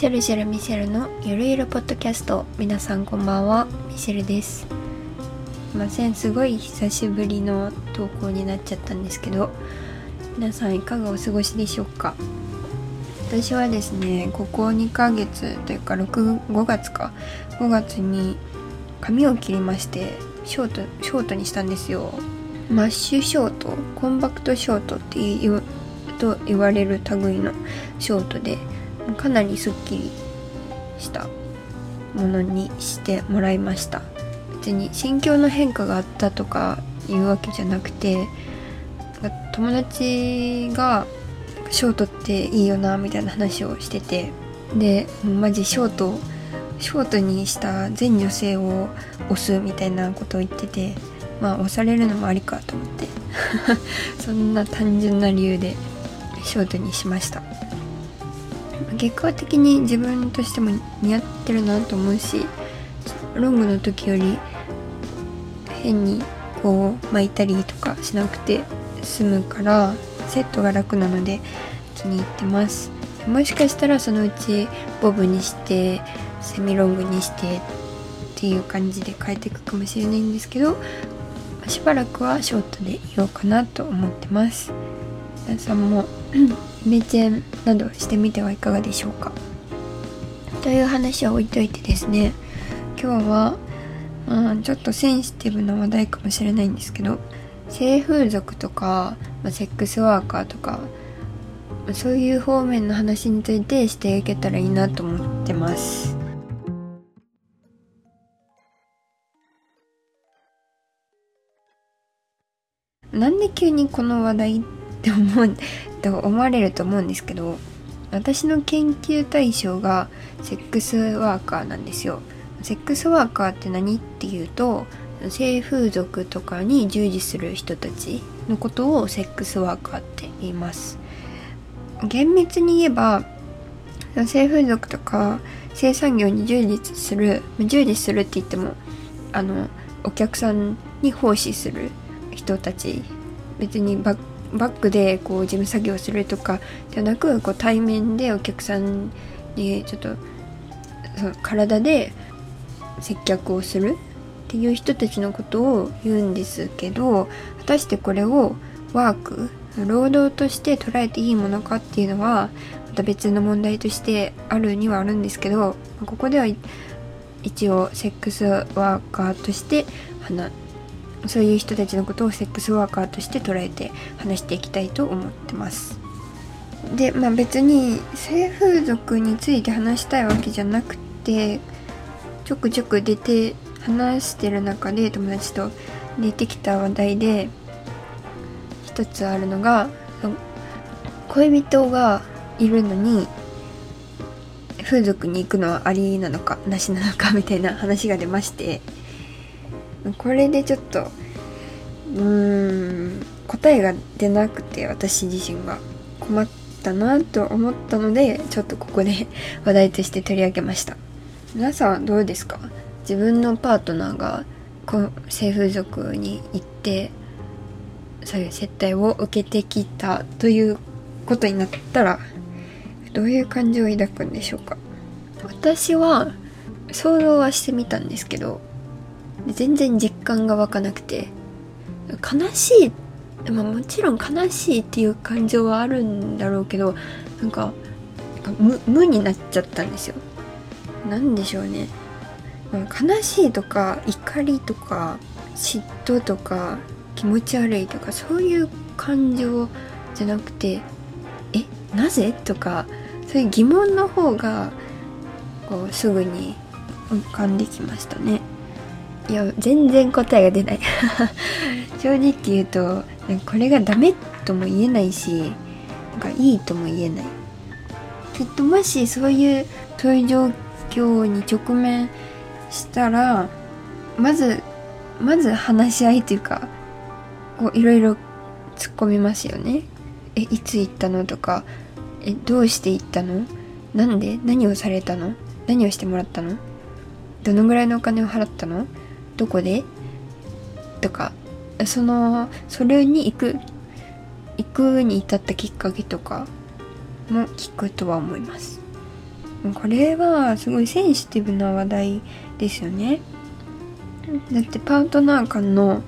シェルシェルミシェルのゆるゆるポッドキャスト。皆さんこんばんは。ミシェルです。すいません。すごい久しぶりの投稿になっちゃったんですけど。皆さんいかがお過ごしでしょうか？私はですねここ2ヶ月というか6 5月か。5月に髪を切りましてショートショートにしたんですよ。マッシュショートコンパクトショートっていうと言われる類のショートで。かなりすっきりしたものにしてもらいました。別に心境の変化があったとかいうわけじゃなくて友達がショートっていいよなみたいな話をしててでマジショートショートにした全女性を押すみたいなことを言っててまあ押されるのもありかと思って。そんな単純な理由でショートにしました。結果的に自分としても似合ってるなと思うしロングの時より変にこう巻いたりとかしなくて済むからセットが楽なので気に入ってます。もしかしたらそのうちボブにしてセミロングにしてっていう感じで変えていくかもしれないんですけどしばらくはショートでいようかなと思ってます。皆さんもイメチェンなどしてみてはいかがでしょうか。という話は置いといてですね今日は、まあ、ちょっとセンシティブな話題かもしれないんですけど性風俗とか、まあ、セックスワーカーとかそういう方面の話についてしていけたらいいなと思ってます。なんで急にこの話題って思うと思われると思うんですけど私の研究対象がセックスワーカーなんですよ。セックスワーカーって何っていうと性風俗とかに従事する人たちのことをセックスワーカーって言います。厳密に言えば性風俗とか性産業に従事する従事するって言ってもあのお客さんに奉仕する人たち別にバッバックでこう事務作業するとかではなくこう対面でお客さんにちょっと体で接客をするっていう人たちのことを言うんですけど果たしてこれをワーク労働として捉えていいものかっていうのはまた別の問題としてあるにはあるんですけどここでは一応セックスワーカーとして話そういう人たちのことをセックスワーカーとして捉えて話していきたいと思ってます。でまあ別に性風俗について話したいわけじゃなくてちょくちょく出て話してる中で友達と出てきた話題で一つあるのが恋人がいるのに風俗に行くのはありなのかなしなのかみたいな話が出ましてこれでちょっとうーん答えが出なくて私自身が。困ったなと思ったのでちょっとここで 話題として取り上げました。皆さんどうですか？自分のパートナーが性風俗に行ってそういう接待を受けてきたということになったらどういう感情を抱くんでしょうか？私は想像はしてみたんですけど全然実感が湧かなくて。悲しい、まあ、もちろん悲しいっていう感情はあるんだろうけどなんか無無になっちゃったんですよ。何でしょうね。悲しいとか怒りとか嫉妬とか気持ち悪いとかそういう感情じゃなくてえなぜ？とかそういう疑問の方がこうすぐに浮かんできましたね。いや全然答えが出ない。正直言うとこれがダメとも言えないしなんかいいとも言えない。きっともしそういうそういう状況に直面したらまずまず話し合いというかこういろいろ突っ込みますよね。えいつ行ったのとかえどうして行ったの？なんで？何をされたの？何をしてもらったの？どのぐらいのお金を払ったの？どこで？とかそのそれに行く行くに至ったきっかけとかも聞くとは思います。これはすごいセンシティブな話題ですよね。だってパートナー間の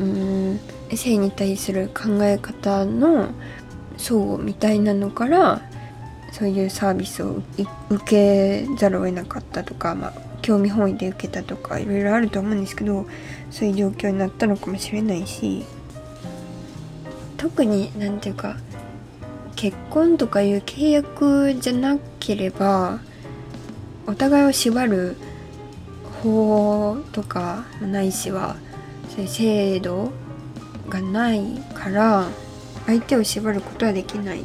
うん性に対する考え方の相互みたいなのからそういうサービスを受けざるを得なかったとか、まあ、興味本位で受けたとかいろいろあると思うんですけどそういう状況になったのかもしれないし特に何て言うか結婚とかいう契約じゃなければお互いを縛る法とかないしはそういう制度がないから相手を縛ることはできない。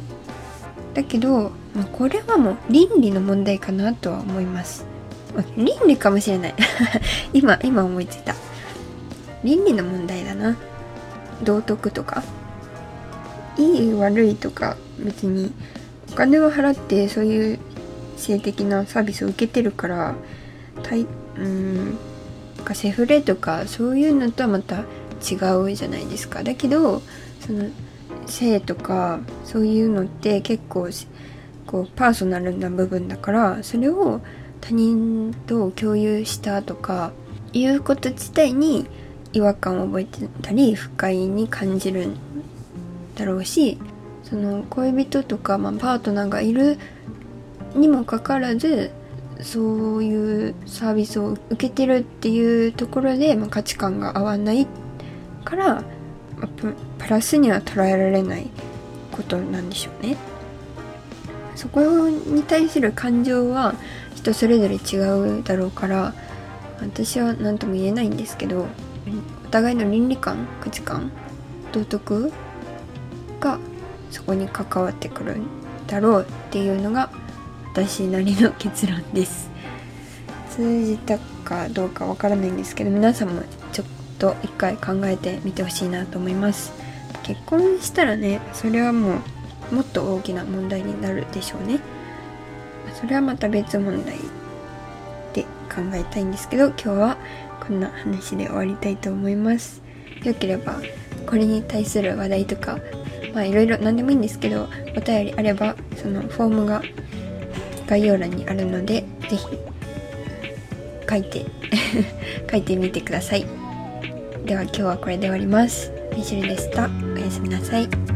だけど、まあ、これはもう倫理の問題かなとは思います、倫理かもしれない。今今思いついた。倫理の問題だな。道徳とか。いい悪いとか別に。お金を払ってそういう性的なサービスを受けてるからたいうんセフレとかそういうのとはまた違うじゃないですか。だけどその性とかそういうのって結構こうパーソナルな部分だからそれを他人と共有したとかいうこと自体に違和感を覚えてたり不快に感じるんだろうしその恋人とか、まあ、パートナーがいるにもかかわらずそういうサービスを受けてるっていうところで、まあ、価値観が合わないから、プラスには捉えられないことなんでしょうね。そこに対する感情は人それぞれ違うだろうから私は何とも言えないんですけどお互いの倫理観価値観道徳がそこに関わってくるんだろうっていうのが私なりの結論です。通じたかどうかわからないんですけど皆さんもちょっと一回考えてみてほしいなと思います。結婚したらねそれはもうもっと大きな問題になるでしょうね。それはまた別問題で考えたいんですけど今日はこんな話で終わりたいと思います。よければこれに対する話題とかまあいろいろ何でもいいんですけどお便りあればそのフォームが概要欄にあるので是非書いて 書いてみてください。では今日はこれで終わります。ミシェルでした。おやすみなさい。